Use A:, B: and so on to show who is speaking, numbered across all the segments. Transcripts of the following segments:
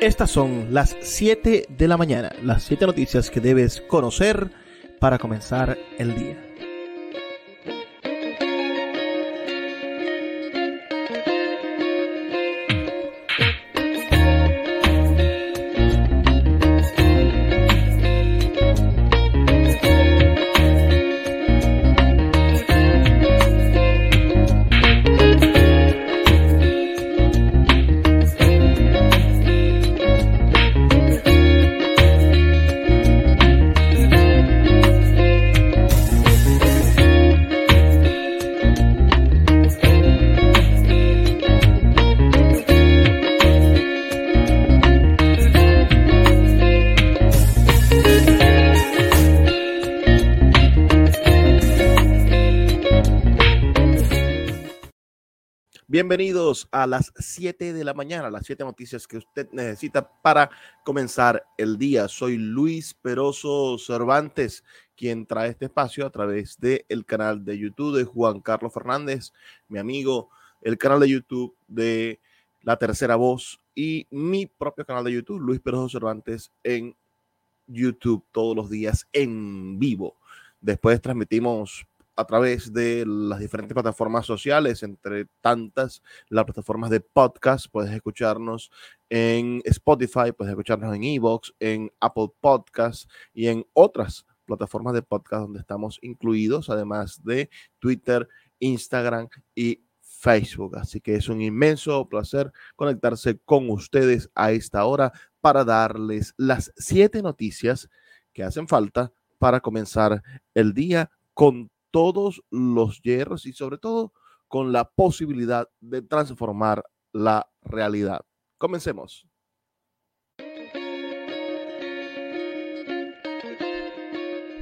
A: Estas son las 7 de la mañana, las 7 noticias que debes conocer para comenzar el día. A las 7 de la mañana, las 7 noticias que usted necesita para comenzar el día. Soy Luis Peroso Cervantes, quien trae este espacio a través del el canal de YouTube de Juan Carlos Fernández, mi amigo, el canal de YouTube de La Tercera Voz y mi propio canal de YouTube, Luis Peroso Cervantes, en YouTube todos los días en vivo. Después transmitimos a través de las diferentes plataformas sociales, entre tantas las plataformas de podcast. Puedes escucharnos en Spotify, puedes escucharnos en Evox, en Apple Podcasts y en otras plataformas de podcast donde estamos incluidos, además de Twitter, Instagram y Facebook. Así que es un inmenso placer conectarse con ustedes a esta hora para darles las siete noticias que hacen falta para comenzar el día con todos los hierros y sobre todo con la posibilidad de transformar la realidad. Comencemos.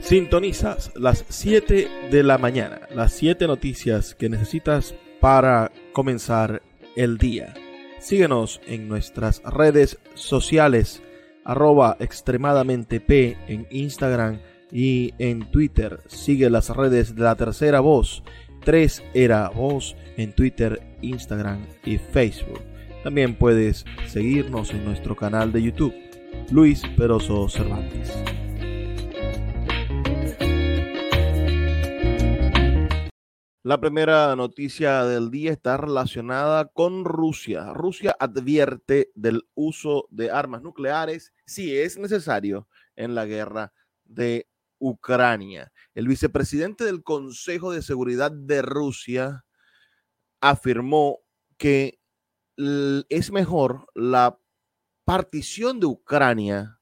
A: Sintonizas las 7 de la mañana, las 7 noticias que necesitas para comenzar el día. Síguenos en nuestras redes sociales, arroba extremadamente en Instagram y en Twitter. Sigue las redes de la tercera voz. 3 era voz en Twitter, Instagram y Facebook. También puedes seguirnos en nuestro canal de YouTube, Luis Peroso Cervantes. La primera noticia del día está relacionada con Rusia. Rusia advierte del uso de armas nucleares si es necesario en la guerra de Ucrania. El vicepresidente del Consejo de Seguridad de Rusia afirmó que es mejor la partición de Ucrania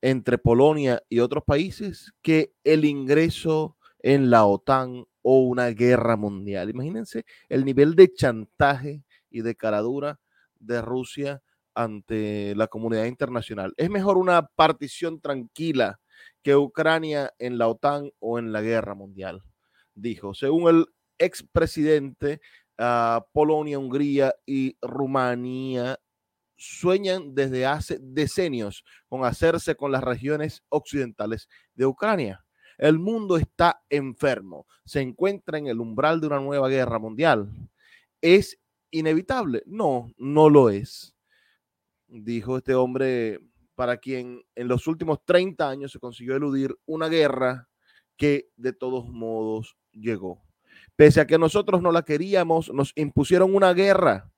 A: entre Polonia y otros países que el ingreso en la OTAN o una guerra mundial. Imagínense el nivel de chantaje y de caradura de Rusia ante la comunidad internacional. Es mejor una partición tranquila que Ucrania en la OTAN o en la guerra mundial, dijo. Según el expresidente, uh, Polonia, Hungría y Rumanía sueñan desde hace decenios con hacerse con las regiones occidentales de Ucrania. El mundo está enfermo, se encuentra en el umbral de una nueva guerra mundial. ¿Es inevitable? No, no lo es, dijo este hombre para quien en los últimos 30 años se consiguió eludir una guerra que de todos modos llegó. Pese a que nosotros no la queríamos, nos impusieron una guerra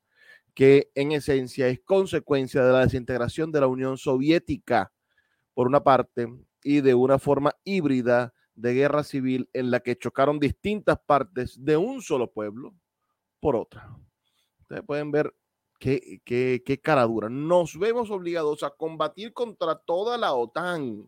A: que en esencia es consecuencia de la desintegración de la Unión Soviética, por una parte, y de una forma híbrida de guerra civil en la que chocaron distintas partes de un solo pueblo por otra. Ustedes pueden ver Qué, qué, qué cara dura. Nos vemos obligados a combatir contra toda la OTAN.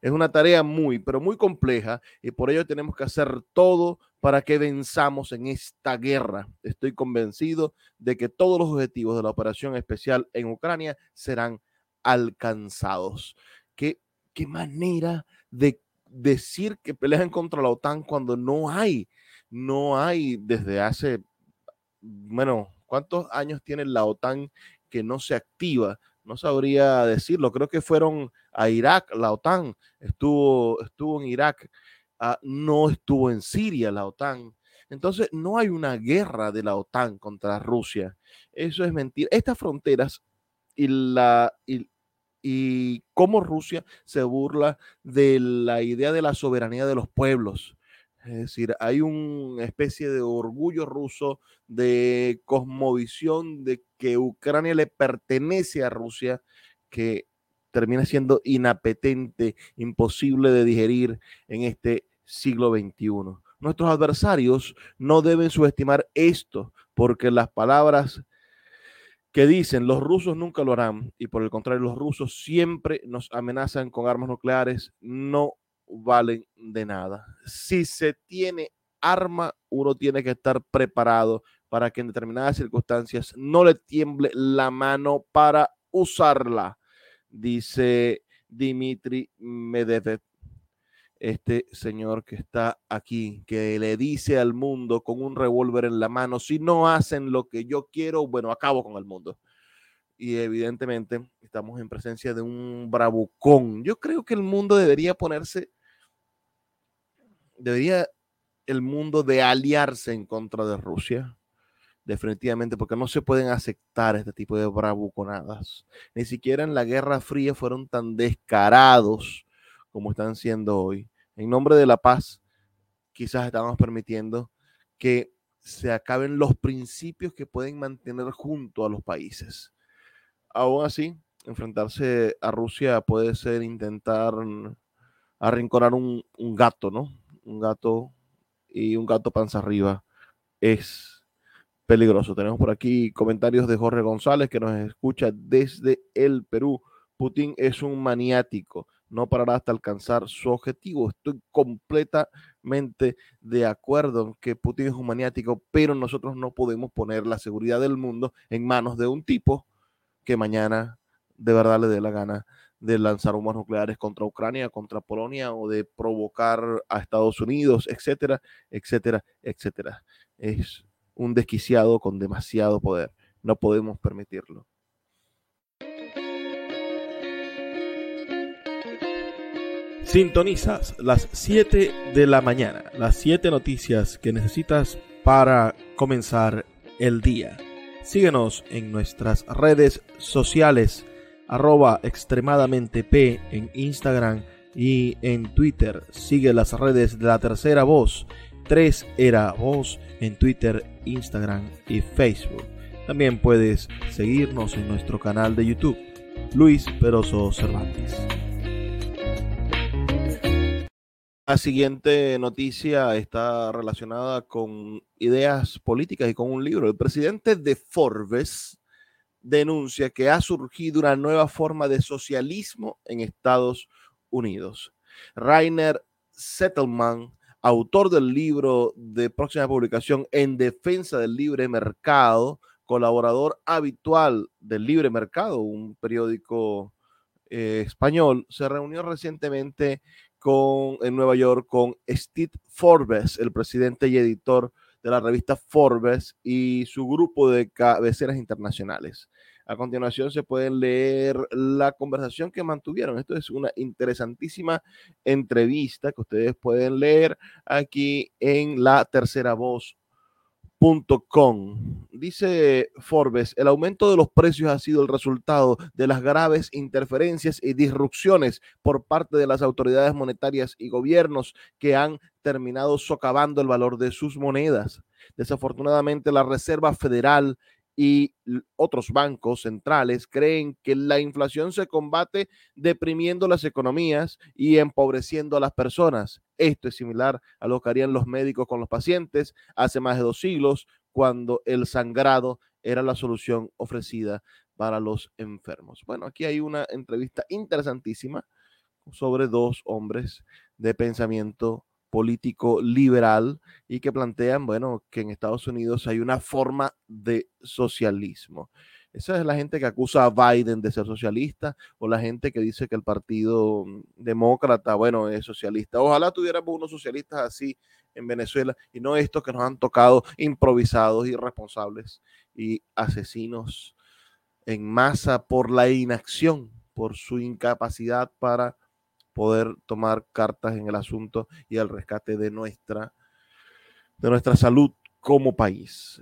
A: Es una tarea muy, pero muy compleja y por ello tenemos que hacer todo para que venzamos en esta guerra. Estoy convencido de que todos los objetivos de la operación especial en Ucrania serán alcanzados. ¿Qué, qué manera de decir que pelean contra la OTAN cuando no hay, no hay desde hace, bueno, ¿Cuántos años tiene la OTAN que no se activa? No sabría decirlo. Creo que fueron a Irak, la OTAN estuvo, estuvo en Irak, ah, no estuvo en Siria la OTAN. Entonces, no hay una guerra de la OTAN contra Rusia. Eso es mentira. Estas fronteras y, la, y, y cómo Rusia se burla de la idea de la soberanía de los pueblos. Es decir, hay una especie de orgullo ruso, de cosmovisión de que Ucrania le pertenece a Rusia, que termina siendo inapetente, imposible de digerir en este siglo XXI. Nuestros adversarios no deben subestimar esto, porque las palabras que dicen los rusos nunca lo harán y por el contrario los rusos siempre nos amenazan con armas nucleares, no valen de nada. Si se tiene arma, uno tiene que estar preparado para que en determinadas circunstancias no le tiemble la mano para usarla, dice Dimitri Medvedev este señor que está aquí, que le dice al mundo con un revólver en la mano, si no hacen lo que yo quiero, bueno, acabo con el mundo. Y evidentemente estamos en presencia de un bravucón. Yo creo que el mundo debería ponerse, debería el mundo de aliarse en contra de Rusia. Definitivamente, porque no se pueden aceptar este tipo de bravuconadas. Ni siquiera en la Guerra Fría fueron tan descarados como están siendo hoy en nombre de la paz, quizás estamos permitiendo que se acaben los principios que pueden mantener junto a los países. Aún así, enfrentarse a Rusia puede ser intentar arrinconar un, un gato, ¿no? Un gato y un gato panza arriba es peligroso. Tenemos por aquí comentarios de Jorge González que nos escucha desde el Perú. Putin es un maniático no parará hasta alcanzar su objetivo. Estoy completamente de acuerdo en que Putin es un maniático, pero nosotros no podemos poner la seguridad del mundo en manos de un tipo que mañana de verdad le dé la gana de lanzar bombas nucleares contra Ucrania, contra Polonia o de provocar a Estados Unidos, etcétera, etcétera, etcétera. Es un desquiciado con demasiado poder. No podemos permitirlo. Sintonizas las 7 de la mañana, las 7 noticias que necesitas para comenzar el día. Síguenos en nuestras redes sociales, arroba extremadamente P en Instagram y en Twitter. Sigue las redes de la tercera voz, 3 era voz en Twitter, Instagram y Facebook. También puedes seguirnos en nuestro canal de YouTube, Luis Peroso Cervantes. La siguiente noticia está relacionada con ideas políticas y con un libro. El presidente de Forbes denuncia que ha surgido una nueva forma de socialismo en Estados Unidos. Rainer Settleman, autor del libro de próxima publicación En defensa del libre mercado, colaborador habitual del Libre Mercado, un periódico eh, español, se reunió recientemente con, en Nueva York con Steve Forbes, el presidente y editor de la revista Forbes y su grupo de cabeceras internacionales. A continuación se pueden leer la conversación que mantuvieron. Esto es una interesantísima entrevista que ustedes pueden leer aquí en la tercera voz Com. Dice Forbes, el aumento de los precios ha sido el resultado de las graves interferencias y disrupciones por parte de las autoridades monetarias y gobiernos que han terminado socavando el valor de sus monedas. Desafortunadamente, la Reserva Federal y otros bancos centrales creen que la inflación se combate deprimiendo las economías y empobreciendo a las personas. Esto es similar a lo que harían los médicos con los pacientes hace más de dos siglos, cuando el sangrado era la solución ofrecida para los enfermos. Bueno, aquí hay una entrevista interesantísima sobre dos hombres de pensamiento político liberal y que plantean, bueno, que en Estados Unidos hay una forma de socialismo. Esa es la gente que acusa a Biden de ser socialista o la gente que dice que el partido demócrata, bueno, es socialista. Ojalá tuviéramos unos socialistas así en Venezuela y no estos que nos han tocado improvisados, irresponsables y asesinos en masa por la inacción, por su incapacidad para poder tomar cartas en el asunto y el rescate de nuestra, de nuestra salud como país.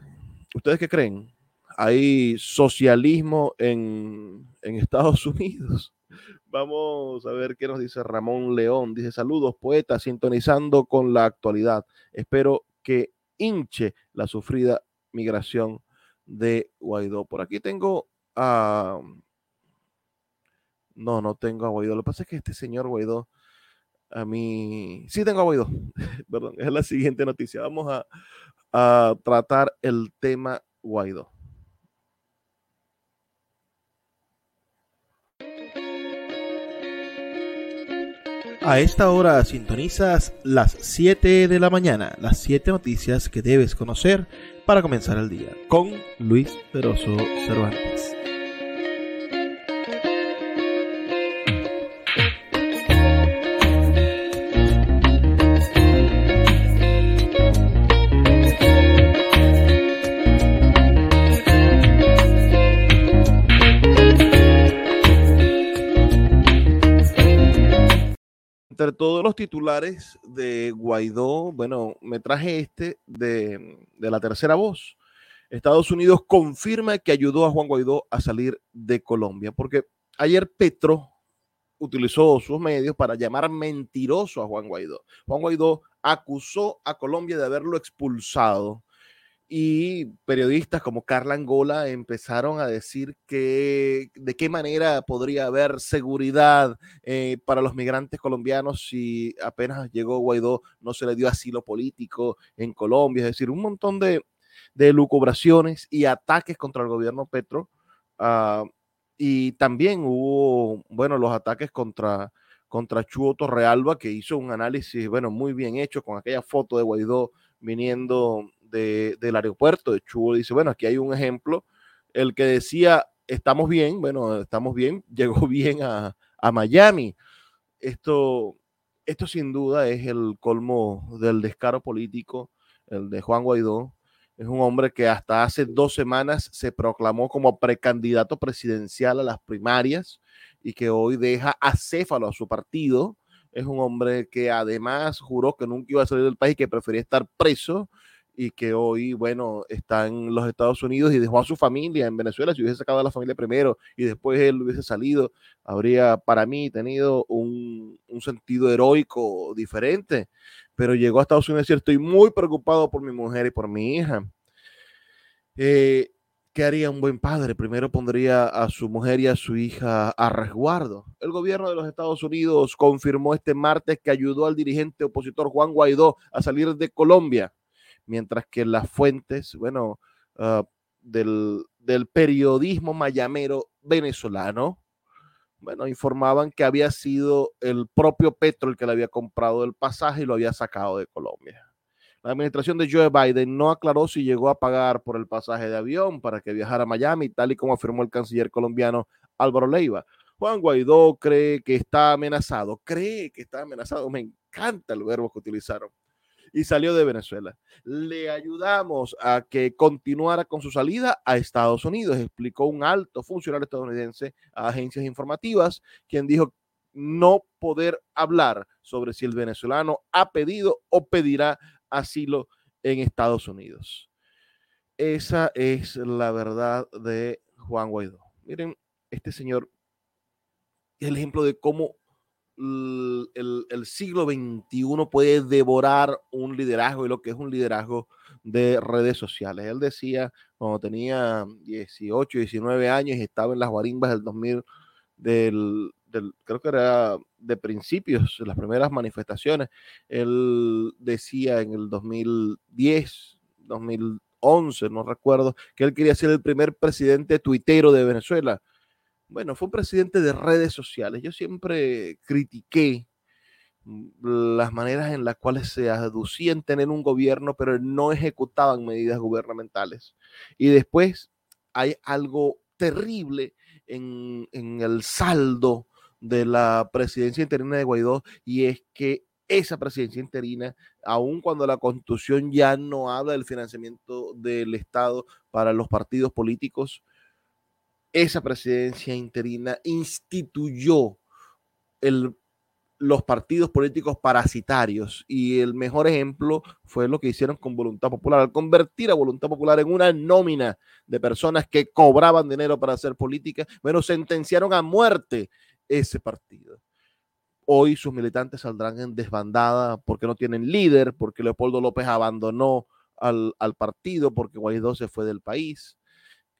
A: ¿Ustedes qué creen? hay socialismo en, en Estados Unidos. Vamos a ver qué nos dice Ramón León. Dice saludos, poeta, sintonizando con la actualidad. Espero que hinche la sufrida migración de Guaidó. Por aquí tengo a... No, no tengo a Guaidó. Lo que pasa es que este señor Guaidó, a mí... Sí tengo a Guaidó. Perdón, es la siguiente noticia. Vamos a, a tratar el tema Guaidó.
B: A esta hora sintonizas las 7 de la mañana, las 7 noticias que debes conocer para comenzar el día, con Luis Peroso Cervantes.
A: Entre todos los titulares de Guaidó, bueno, me traje este de, de, la tercera voz. Estados Unidos confirma que ayudó a Juan Guaidó a salir de Colombia, porque ayer Petro utilizó sus medios para llamar mentiroso a Juan Guaidó. Juan Guaidó acusó a Colombia de haberlo expulsado y periodistas como Carla Angola empezaron a decir que de qué manera podría haber seguridad eh, para los migrantes colombianos si apenas llegó Guaidó no se le dio asilo político en Colombia, es decir, un montón de, de lucubraciones y ataques contra el gobierno Petro. Uh, y también hubo, bueno, los ataques contra, contra Chuo Torrealba, que hizo un análisis, bueno, muy bien hecho con aquella foto de Guaidó viniendo de, del aeropuerto de Chubo dice, bueno, aquí hay un ejemplo, el que decía, estamos bien, bueno, estamos bien, llegó bien a, a Miami. Esto, esto sin duda es el colmo del descaro político, el de Juan Guaidó. Es un hombre que hasta hace dos semanas se proclamó como precandidato presidencial a las primarias y que hoy deja acéfalo a su partido. Es un hombre que además juró que nunca iba a salir del país, que prefería estar preso y que hoy, bueno, está en los Estados Unidos y dejó a su familia en Venezuela. Si hubiese sacado a la familia primero y después él hubiese salido, habría para mí tenido un, un sentido heroico diferente. Pero llegó a Estados Unidos y estoy muy preocupado por mi mujer y por mi hija. Eh, ¿Qué haría un buen padre? Primero pondría a su mujer y a su hija a resguardo. El gobierno de los Estados Unidos confirmó este martes que ayudó al dirigente opositor Juan Guaidó a salir de Colombia mientras que las fuentes, bueno, uh, del, del, periodismo mayamero venezolano, bueno, informaban que había sido el propio Petro el que le había comprado el pasaje y lo había sacado de Colombia. La administración de Joe Biden no aclaró si llegó a pagar por el pasaje de avión para que viajara a Miami, tal y como afirmó el canciller colombiano Álvaro Leiva. Juan Guaidó cree que está amenazado, cree que está amenazado. Me encanta el verbo que utilizaron y salió de Venezuela. Le ayudamos a que continuara con su salida a Estados Unidos, explicó un alto funcionario estadounidense a agencias informativas, quien dijo no poder hablar sobre si el venezolano ha pedido o pedirá asilo en Estados Unidos. Esa es la verdad de Juan Guaidó. Miren, este señor es el ejemplo de cómo el, siglo XXI puede devorar un liderazgo y lo que es un liderazgo de redes sociales. Él decía, cuando tenía 18, 19 años y estaba en las guarimbas del 2000, del, del, creo que era de principios, las primeras manifestaciones, él decía en el 2010, 2011, no recuerdo, que él quería ser el primer presidente tuitero de Venezuela bueno, fue un presidente de redes sociales. Yo siempre critiqué mm, las maneras en las cuales se aducían tener un gobierno, pero no ejecutaban medidas gubernamentales. Y después hay algo terrible en, en el saldo de la presidencia interina de Guaidó y es que esa presidencia interina, aun cuando la constitución ya no habla del financiamiento del Estado para los partidos políticos, esa presidencia interina instituyó el los partidos políticos parasitarios. Y el mejor ejemplo fue lo que hicieron con Voluntad Popular, al convertir a Voluntad Popular en una nómina de personas que cobraban dinero para hacer política, bueno, sentenciaron a muerte ese partido. Hoy sus militantes saldrán en desbandada porque no tienen líder, porque Leopoldo López abandonó al, al partido, porque Guaidó se fue del país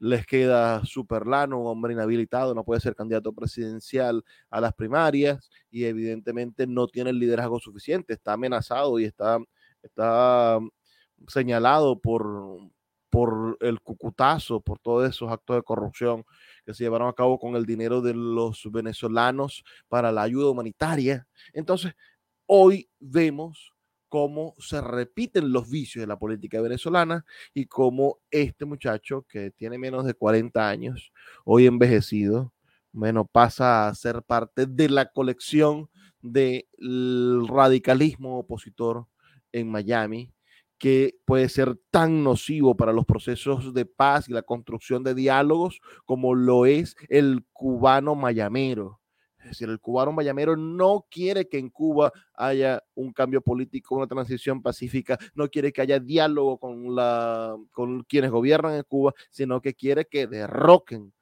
A: les queda Superlano, un hombre inhabilitado, no puede ser candidato presidencial a las primarias y evidentemente no tiene el liderazgo suficiente, está amenazado y está, está señalado por, por el cucutazo, por todos esos actos de corrupción que se llevaron a cabo con el dinero de los venezolanos para la ayuda humanitaria. Entonces, hoy vemos cómo se repiten los vicios de la política venezolana y cómo este muchacho que tiene menos de 40 años, hoy envejecido, bueno, pasa a ser parte de la colección del radicalismo opositor en Miami, que puede ser tan nocivo para los procesos de paz y la construcción de diálogos como lo es el cubano mayamero es decir, el cubano mayamero no quiere que en Cuba haya un cambio político, una transición pacífica, no quiere que haya diálogo con, la, con quienes gobiernan en Cuba, sino que quiere que derroquen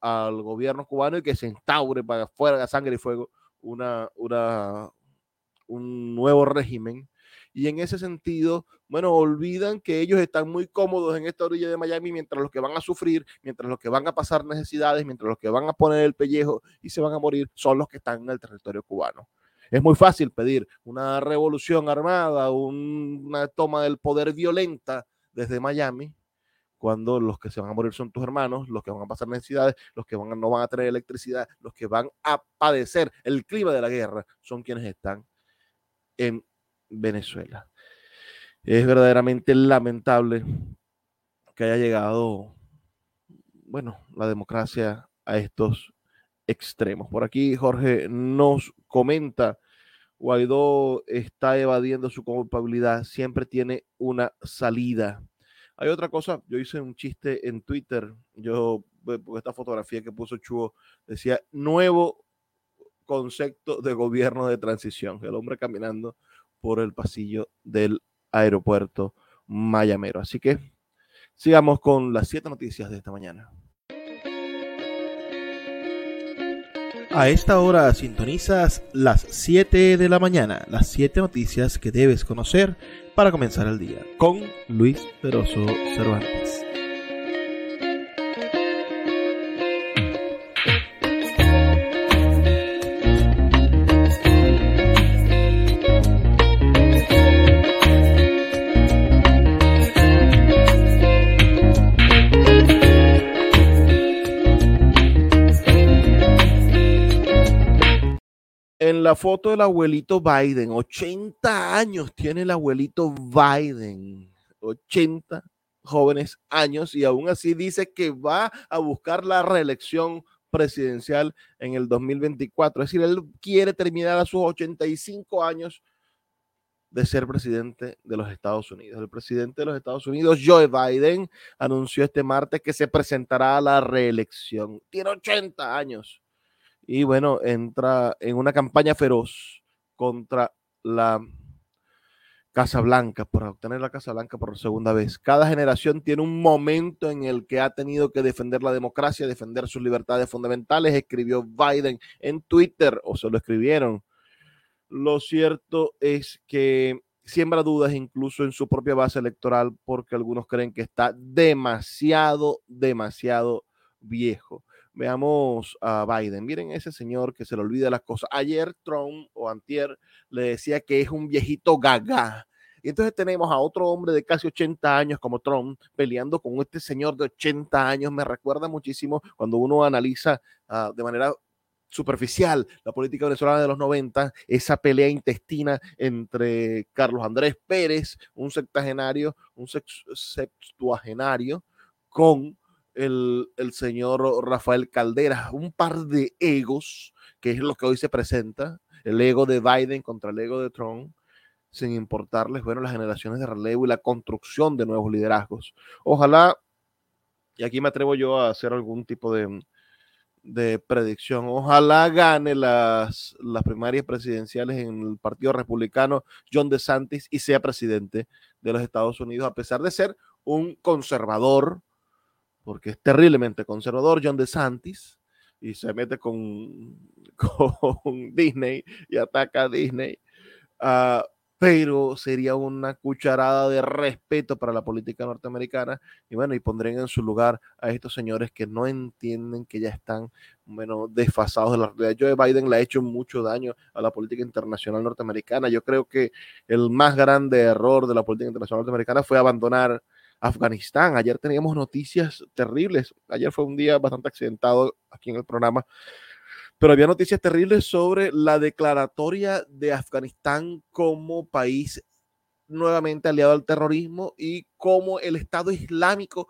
A: al gobierno cubano y que se instaure para fuera de sangre y fuego una, una, un nuevo régimen y en ese sentido, bueno, olvidan que ellos están muy cómodos en esta orilla de Miami mientras los que van a sufrir, mientras los que van a pasar necesidades, mientras los que van a poner el pellejo y se van a morir son los que están en el territorio cubano. Es muy fácil pedir una revolución armada, una toma del poder violenta desde Miami, cuando los que se van a morir son tus hermanos, los que van a pasar necesidades, los que van no van a tener electricidad, los que van a padecer el clima de la guerra, son quienes están en Venezuela. Es verdaderamente lamentable que haya llegado, bueno, la democracia a estos extremos. Por aquí Jorge nos comenta, Guaidó está evadiendo su culpabilidad, siempre tiene una salida. Hay otra cosa, yo hice un chiste en Twitter, yo, porque esta fotografía que puso Chuo decía, nuevo concepto de gobierno de transición, el hombre caminando por el pasillo del aeropuerto Mayamero. Así que sigamos con las siete noticias de esta mañana.
B: A esta hora sintonizas las 7 de la mañana, las 7 noticias que debes conocer para comenzar el día, con Luis Peroso Cervantes.
A: La foto del abuelito Biden. 80 años tiene el abuelito Biden. 80 jóvenes años y aún así dice que va a buscar la reelección presidencial en el 2024. Es decir, él quiere terminar a sus 85 años de ser presidente de los Estados Unidos. El presidente de los Estados Unidos, Joe Biden, anunció este martes que se presentará a la reelección. Tiene 80 años y bueno, entra en una campaña feroz contra la Casa Blanca, por obtener la Casa Blanca por segunda vez. Cada generación tiene un momento en el que ha tenido que defender la democracia, defender sus libertades fundamentales, escribió Biden en Twitter, o se lo escribieron. Lo cierto es que siembra dudas incluso en su propia base electoral porque algunos creen que está demasiado, demasiado viejo. Veamos a Biden. Miren ese señor que se le olvida las cosas. Ayer Trump o Antier le decía que es un viejito gaga. Y entonces tenemos a otro hombre de casi 80 años como Trump peleando con este señor de 80 años. Me recuerda muchísimo cuando uno analiza uh, de manera superficial la política venezolana de los 90, esa pelea intestina entre Carlos Andrés Pérez, un septagenario, un sextuagenario, con el, señor Rafael Caldera, un par de egos, que es lo que hoy se presenta, el ego de Biden contra el ego de Trump, sin importarles, bueno, las generaciones de relevo y la construcción de nuevos liderazgos. Ojalá, y aquí me atrevo yo a hacer algún tipo de, de predicción. Ojalá gane las, las primarias presidenciales en el Partido Republicano John DeSantis y sea presidente de los Estados Unidos, a pesar de ser un conservador, porque es terriblemente conservador John DeSantis, y se mete con, con Disney y ataca a Disney. Uh, pero sería una cucharada de respeto para la política norteamericana y bueno, y pondrían en su lugar a estos señores que no entienden que ya están, bueno, desfasados de la realidad. Joe Biden le ha hecho mucho daño a la política internacional norteamericana. Yo creo que el más grande error de la política internacional norteamericana fue abandonar Afganistán. Ayer teníamos noticias terribles. Ayer fue un día bastante accidentado aquí en el programa pero había noticias terribles sobre la declaratoria de Afganistán como país nuevamente aliado al terrorismo y cómo el Estado Islámico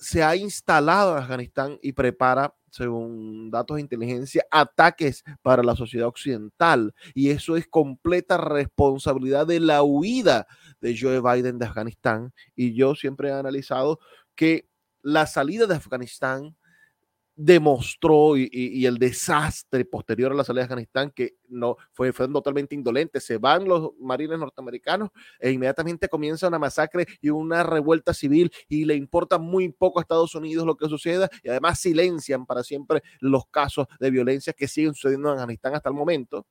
A: se ha instalado en Afganistán y prepara, según datos de inteligencia, ataques para la sociedad occidental. Y eso es completa responsabilidad de la huida de Joe Biden de Afganistán. Y yo siempre he analizado que la salida de Afganistán demostró y, el desastre posterior a la salida de Afganistán que no fue, fue totalmente indolente. Se van los marines norteamericanos e inmediatamente comienza una masacre y una revuelta civil y le importa muy poco a Estados Unidos lo que suceda y además silencian para siempre los casos de violencia que siguen sucediendo en Afganistán hasta el momento.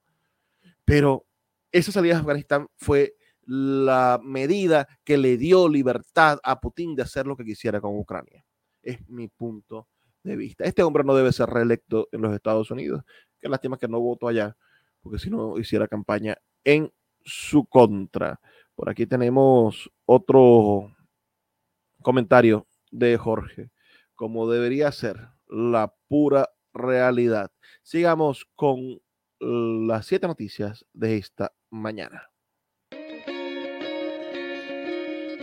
A: Pero esa salida de Afganistán fue la medida que le dio libertad a Putin de hacer lo que quisiera con Ucrania. Es mi punto de vista. Este hombre no debe ser reelecto en los Estados Unidos. Qué lástima que no votó allá, porque si no hiciera campaña en su contra. Por aquí tenemos otro comentario de Jorge, como debería ser la pura realidad. Sigamos con las siete noticias de esta mañana.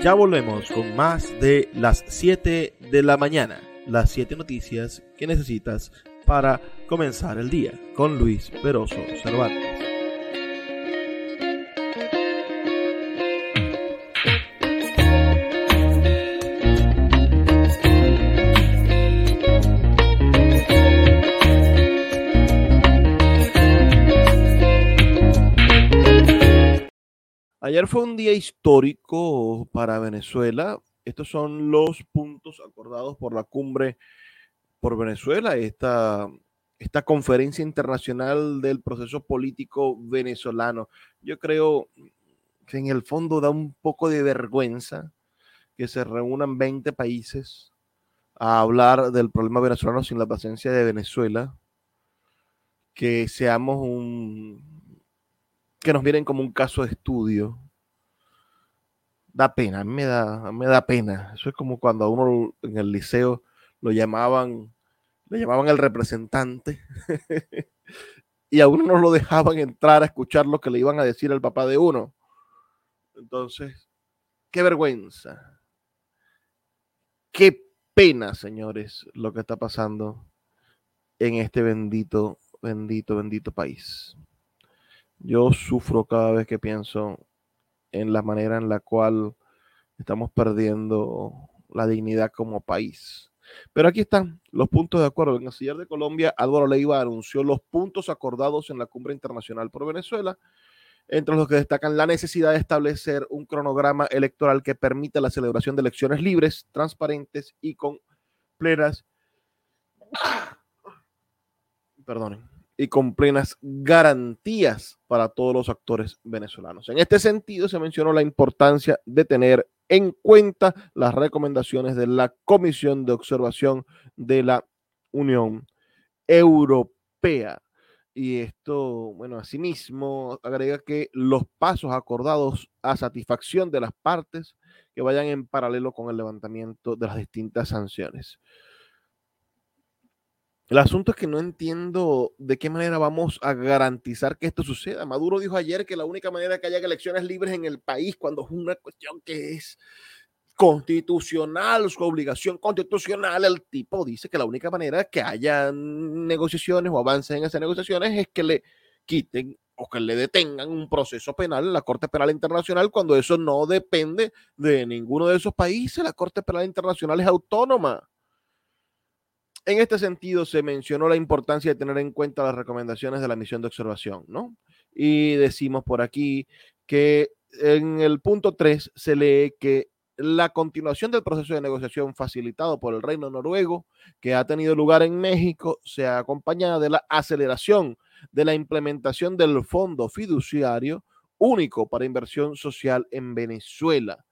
B: Ya volvemos con más de las 7 de la mañana las 7 noticias que necesitas para comenzar el día con Luis Peroso Cervantes.
A: Ayer fue un día histórico para Venezuela estos son los puntos acordados por la cumbre por Venezuela, esta, esta conferencia internacional del proceso político venezolano. Yo creo que en el fondo da un poco de vergüenza que se reúnan 20 países a hablar del problema venezolano sin la presencia de Venezuela, que seamos un, que nos miren como un caso de estudio da pena, a mí me da, me da pena. Eso es como cuando a uno en el liceo lo llamaban, le llamaban el representante y a uno no lo dejaban entrar a escuchar lo que le iban a decir al papá de uno. Entonces, qué vergüenza. Qué pena, señores, lo que está pasando en este bendito, bendito, bendito país. Yo sufro cada vez que pienso en la manera en la cual estamos perdiendo la dignidad como país. Pero aquí están los puntos de acuerdo. El canciller de Colombia, Álvaro Leiva anunció los puntos acordados en la cumbre internacional por Venezuela, entre los que destacan la necesidad de establecer un cronograma electoral que permita la celebración de elecciones libres, transparentes y con plenas, perdonen, y con plenas garantías para todos los actores venezolanos. En este sentido, se mencionó la importancia de tener en cuenta las recomendaciones de la Comisión de Observación de la Unión Europea. Y esto, bueno, asimismo, agrega que los pasos acordados a satisfacción de las partes que vayan en paralelo con el levantamiento de las distintas sanciones. El asunto es que no entiendo de qué manera vamos a garantizar que esto suceda. Maduro dijo ayer que la única manera que haya elecciones libres en el país cuando es una cuestión que es constitucional, su obligación constitucional, el tipo dice que la única manera que haya negociaciones o avances en esas negociaciones es que le quiten o que le detengan un proceso penal en la Corte Penal Internacional cuando eso no depende de ninguno de esos países. La Corte Penal Internacional es autónoma En este sentido, se mencionó la importancia de tener en cuenta las recomendaciones de la misión de observación, ¿no? Y decimos por aquí que en el punto 3 se lee que la continuación del proceso de negociación facilitado por el Reino Noruego, que ha tenido lugar en México, se ha acompañado de la aceleración de la implementación del Fondo Fiduciario Único para Inversión Social en Venezuela.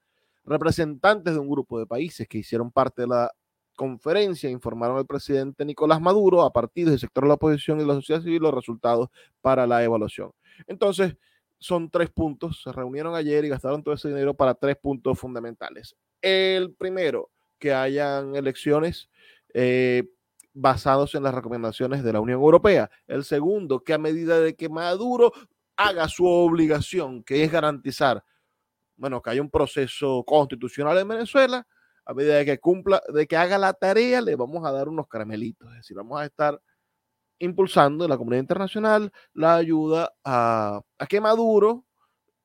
A: Representantes de un grupo de países que hicieron parte de la conferencia informaron al presidente Nicolás Maduro a partir del sector de la oposición y la sociedad civil los resultados para la evaluación. Entonces, son tres puntos. Se reunieron ayer y gastaron todo ese dinero para tres puntos fundamentales. El primero, que hayan elecciones eh, basados en las recomendaciones de la Unión Europea. El segundo, que a medida de que Maduro haga su obligación, que es garantizar, bueno, que haya un proceso constitucional en Venezuela, a medida que cumpla, de que haga la tarea, le vamos a dar unos caramelitos. Es decir, vamos a estar impulsando en la comunidad internacional la ayuda a, que Maduro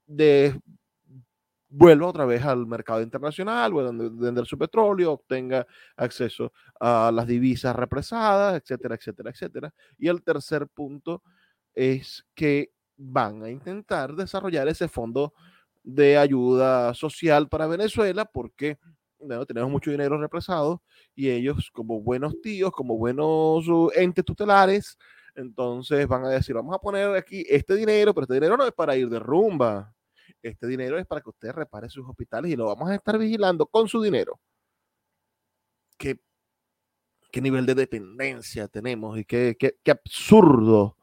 A: de, vuelva otra vez al mercado internacional, a vender su petróleo, obtenga acceso a las divisas represadas, etcétera, etcétera, etcétera. Y el tercer punto es que van a intentar desarrollar ese fondo de ayuda social para Venezuela porque tenemos mucho dinero represado y ellos como buenos tíos, como buenos uh, entes tutelares, entonces van a decir, vamos a poner aquí este dinero, pero este dinero no es para ir de rumba, este dinero es para que usted repare sus hospitales y lo vamos a estar vigilando con su dinero. ¿Qué, qué nivel de dependencia tenemos y qué, qué, qué absurdo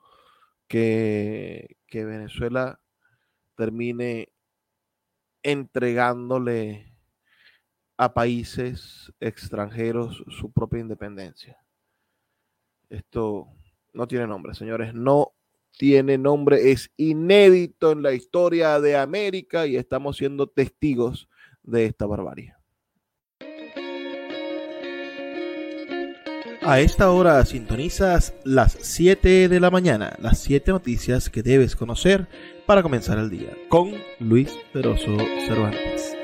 A: que, que Venezuela termine entregándole a países extranjeros su propia independencia. Esto no tiene nombre, señores, no tiene nombre, es inédito en la historia de América y estamos siendo testigos de esta barbarie.
B: A esta hora sintonizas las 7 de la mañana, las 7 noticias que debes conocer para comenzar el día, con Luis Peroso Cervantes.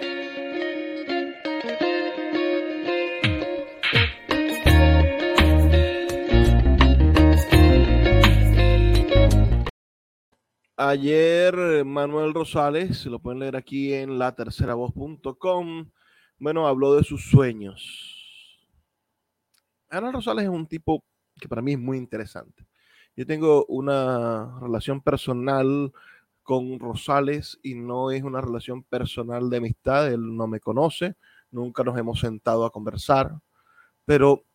A: Ayer eh, Manuel Rosales, lo pueden leer aquí en la tercera voz.com, bueno, habló de sus sueños. Manuel Rosales es un tipo que para mí es muy interesante. Yo tengo una relación personal con Rosales y no es una relación personal de amistad, él no me conoce, nunca nos hemos sentado a conversar, pero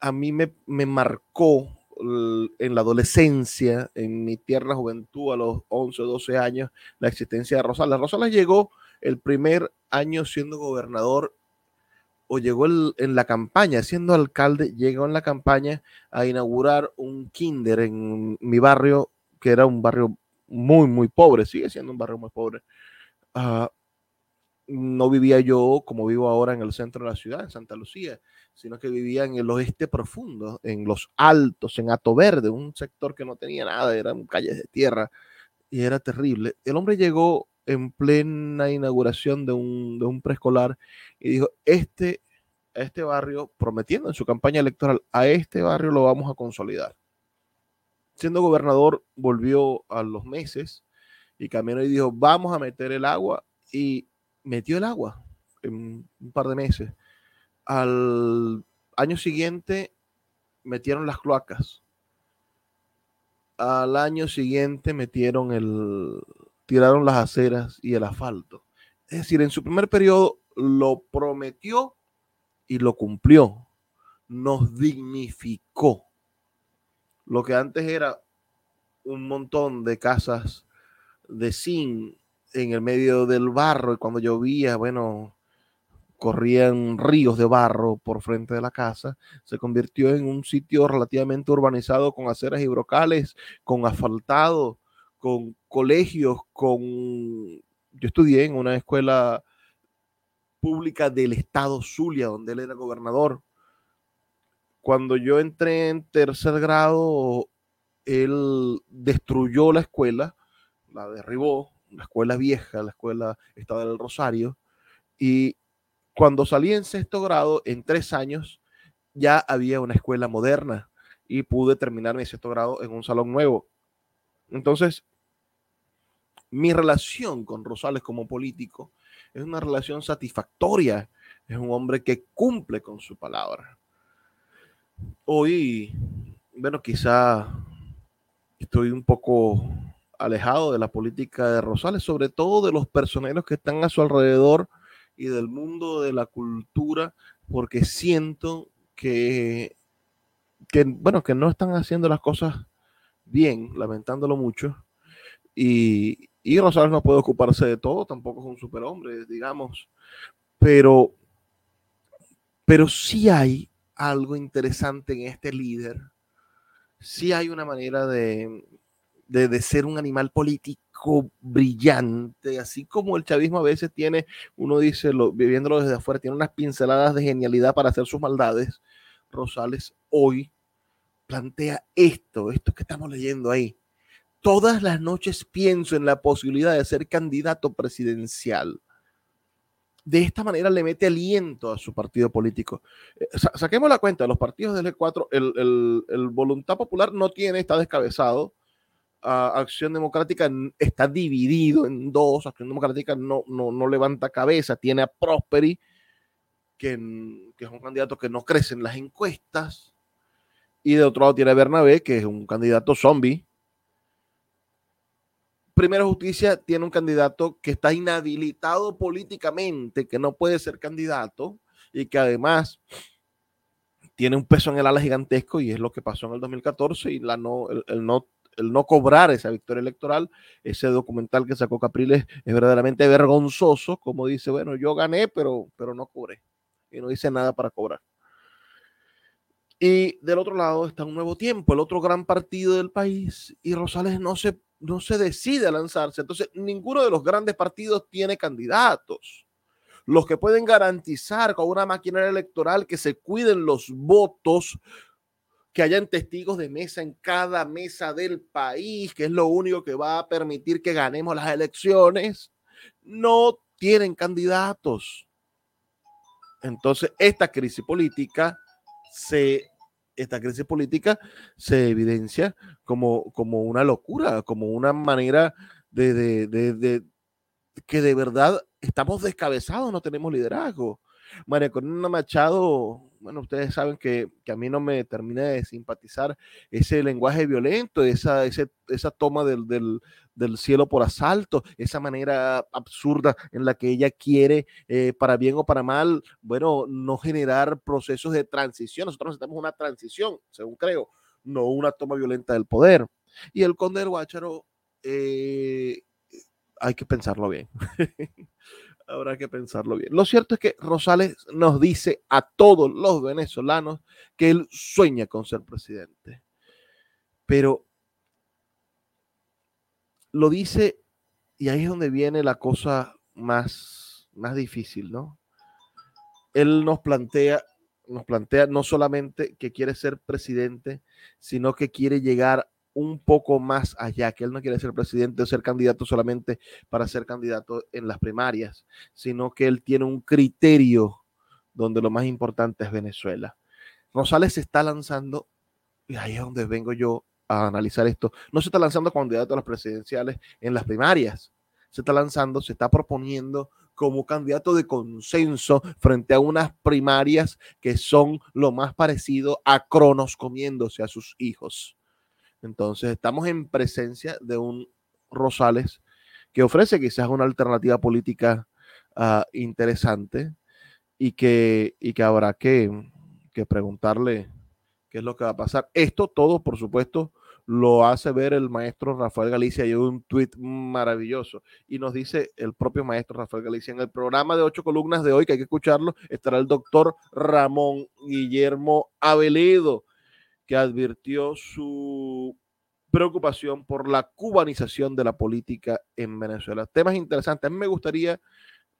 A: a mí me, me marcó en la adolescencia, en mi tierna juventud, a los 11 o 12 años, la existencia de Rosales. Rosales llegó el primer año siendo gobernador o llegó en la campaña, siendo alcalde, llegó en la campaña a inaugurar un kinder en mi barrio, que era un barrio muy, muy pobre, sigue siendo un barrio muy pobre. Ah, no vivía yo como vivo ahora en el centro de la ciudad, en Santa Lucía sino que vivía en el oeste profundo, en los altos, en Ato Verde, un sector que no tenía nada, eran calles de tierra y era terrible. El hombre llegó en plena inauguración de un, de un preescolar y dijo, este, este barrio, prometiendo en su campaña electoral, a este barrio lo vamos a consolidar. Siendo gobernador, volvió a los meses y caminó y dijo, vamos a meter el agua y metió el agua en un par de meses al año siguiente metieron las cloacas. Al año siguiente metieron el, tiraron las aceras y el asfalto. Es decir, en su primer periodo lo prometió y lo cumplió. Nos dignificó. Lo que antes era un montón de casas de zinc en el medio del barro y cuando llovía, bueno, corrían ríos de barro por frente de la casa, se convirtió en un sitio relativamente urbanizado con aceras y brocales, con asfaltado, con colegios, con... Yo estudié en una escuela pública del estado Zulia, donde él era gobernador. Cuando yo entré en tercer grado, él destruyó la escuela, la derribó, la escuela vieja, la escuela estaba del Rosario, y cuando salí en sexto grado, en tres años, ya había una escuela moderna y pude terminar mi sexto grado en un salón nuevo. Entonces, mi relación con Rosales como político es una relación satisfactoria. Es un hombre que cumple con su palabra. Hoy, bueno, quizá estoy un poco alejado de la política de Rosales, sobre todo de los personeros que están a su alrededor y del mundo de la cultura, porque siento que, que bueno, que no están haciendo las cosas bien, lamentándolo mucho. Y, y Rosales no puede ocuparse de todo, tampoco es un superhombre, digamos. Pero, pero sí hay algo interesante en este líder. Sí hay una manera de, de, ser un animal político brillante, así como el chavismo a veces tiene, uno dice, lo, viviéndolo desde afuera, tiene unas pinceladas de genialidad para hacer sus maldades. Rosales hoy plantea esto, esto que estamos leyendo ahí todas las noches pienso en la posibilidad de ser candidato presidencial. De esta manera le mete aliento a su partido político. Eh, saquemos la cuenta, los partidos del E4, el, Voluntad Popular no tiene, está descabezado. Acción Democrática está dividido en dos. Acción Democrática no, no, levanta cabeza. Tiene a Prosperi, que, que, es un candidato que no crece en las encuestas. Y de otro lado tiene a Bernabé, que es un candidato zombie, Primera Justicia tiene un candidato que está inhabilitado políticamente, que no puede ser candidato y que además tiene un peso en el ala gigantesco y es lo que pasó en el 2014 y la no, el, no, el no cobrar esa victoria electoral, ese documental que sacó Capriles es verdaderamente vergonzoso, como dice, bueno, yo gané, pero, pero no cobré y no hice nada para cobrar. Y del otro lado está un nuevo tiempo, el otro gran partido del país, y Rosales no se no se decide a lanzarse. Entonces, ninguno de los grandes partidos tiene candidatos. Los que pueden garantizar con una maquinaria electoral que se cuiden los votos, que hayan testigos de mesa en cada mesa del país, que es lo único que va a permitir que ganemos las elecciones, no tienen candidatos. Entonces, esta crisis política se esta crisis política se evidencia como, como una locura, como una manera de, de, que de verdad estamos descabezados, no tenemos liderazgo. María Corina Machado, bueno, ustedes saben que, a mí no me termina de simpatizar ese lenguaje violento, esa, esa toma del, del, cielo por asalto, esa manera absurda en la que ella quiere, eh, para bien o para mal, bueno, no generar procesos de transición. Nosotros necesitamos una transición, según creo, no una toma violenta del poder. Y el conde del Guácharo, eh, hay que pensarlo bien. Habrá que pensarlo bien. Lo cierto es que Rosales nos dice a todos los venezolanos que él sueña con ser presidente. Pero lo dice, y ahí es donde viene la cosa más, más difícil, ¿no? Él nos plantea, nos plantea no solamente que quiere ser presidente, sino que quiere llegar un poco más allá, que él no quiere ser presidente o ser candidato solamente para ser candidato en las primarias, sino que él tiene un criterio donde lo más importante es Venezuela. Rosales se está lanzando, y ahí es donde vengo yo a analizar esto, no se está lanzando candidato a las presidenciales en las primarias, se está lanzando, se está proponiendo como candidato de consenso frente a unas primarias que son lo más parecido a Cronos comiéndose a sus hijos. Entonces estamos en presencia de un Rosales que ofrece quizás una alternativa política ah, interesante y que, y que habrá que, que preguntarle qué es lo que va a pasar. Esto todo, por supuesto, lo hace ver el maestro Rafael Galicia. Hay un tuit maravilloso y nos dice el propio maestro Rafael Galicia en el programa de ocho columnas de hoy, que hay que escucharlo, estará el doctor Ramón Guillermo Aveledo, que advirtió su preocupación por la cubanización de la política en Venezuela. Temas interesantes. Me gustaría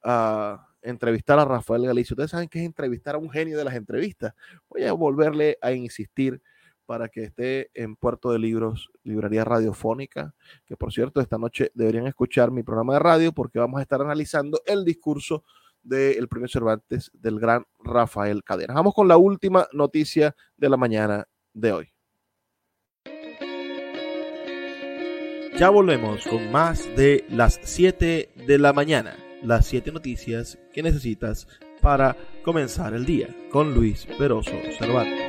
A: ah, entrevistar a Rafael Galicia. Ustedes saben que es entrevistar a un genio de las entrevistas. Voy a volverle a insistir para que esté en Puerto de Libros, Librería Radiofónica, que por cierto, esta noche deberían escuchar mi programa de radio porque vamos a estar analizando el discurso del Premio Cervantes del gran Rafael Cadena. Vamos con la última noticia de la mañana de hoy.
B: Ya volvemos con más de las 7 de la mañana, las 7 noticias que necesitas para comenzar el día con Luis Peroso Cervantes.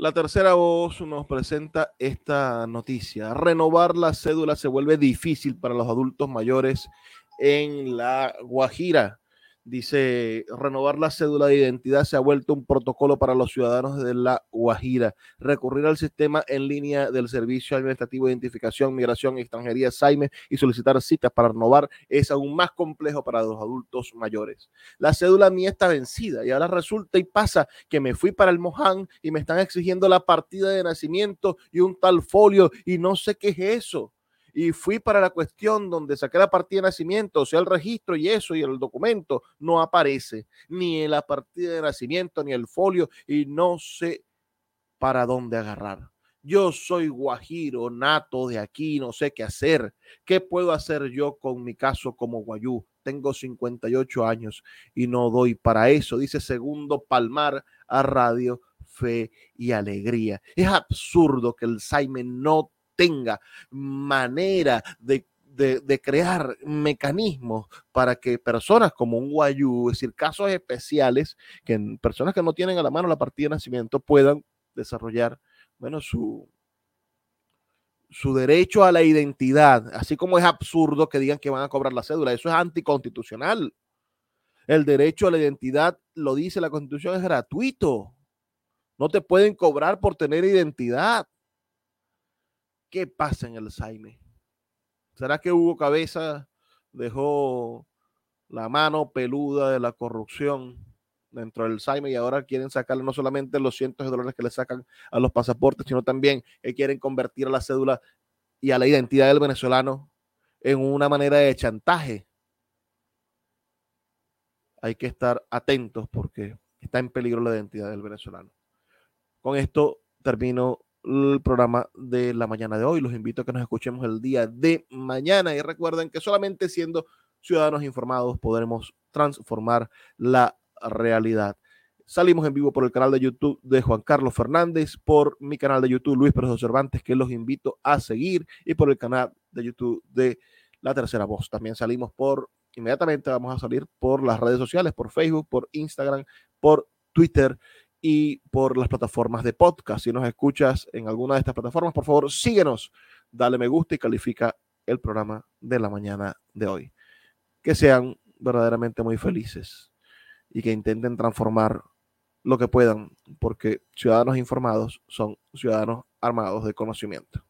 A: La tercera voz nos presenta esta noticia. Renovar la cédula se vuelve difícil para los adultos mayores en La Guajira. Dice, renovar la cédula de identidad se ha vuelto un protocolo para los ciudadanos de La Guajira. Recurrir al sistema en línea del Servicio Administrativo de Identificación, Migración y Extranjería, SAIME, y solicitar citas para renovar es aún más complejo para los adultos mayores. La cédula mía está vencida y ahora resulta y pasa que me fui para el Moján y me están exigiendo la partida de nacimiento y un tal folio y no sé qué es eso y fui para la cuestión donde saqué la partida de nacimiento, o sea, el registro y eso, y el documento no aparece, ni en la partida de nacimiento, ni el folio, y no sé para dónde agarrar. Yo soy guajiro, nato de aquí, no sé qué hacer. ¿Qué puedo hacer yo con mi caso como guayú? Tengo 58 años y no doy para eso, dice Segundo Palmar a Radio Fe y Alegría. Es absurdo que el Saime no tenga manera de de, crear mecanismos para que personas como un guayú, es decir, casos especiales, que personas que no tienen a la mano la partida de nacimiento puedan desarrollar, bueno, su, su derecho a la identidad, así como es absurdo que digan que van a cobrar la cédula, eso es anticonstitucional. El derecho a la identidad, lo dice la constitución, es gratuito. No te pueden cobrar por tener identidad. ¿Qué pasa en el Saime? ¿Será que Hugo Cabeza dejó la mano peluda de la corrupción dentro del Saime y ahora quieren sacarle no solamente los cientos de dólares que le sacan a los pasaportes, sino también que quieren convertir a la cédula y a la identidad del venezolano en una manera de chantaje? Hay que estar atentos porque está en peligro la identidad del venezolano. Con esto termino el programa de la mañana de hoy. Los invito a que nos escuchemos el día de mañana y recuerden que solamente siendo ciudadanos informados podremos transformar la realidad. Salimos en vivo por el canal de YouTube de Juan Carlos Fernández, por mi canal de YouTube Luis Pérez Cervantes, que los invito a seguir, y por el canal de YouTube de La Tercera Voz. También salimos por, inmediatamente vamos a salir por las redes sociales, por Facebook, por Instagram, por Twitter y por las plataformas de podcast. Si nos escuchas en alguna de estas plataformas, por favor, síguenos, dale me gusta y califica el programa de la mañana de hoy. Que sean verdaderamente muy felices y que intenten transformar lo que puedan, porque ciudadanos informados son ciudadanos armados de conocimiento.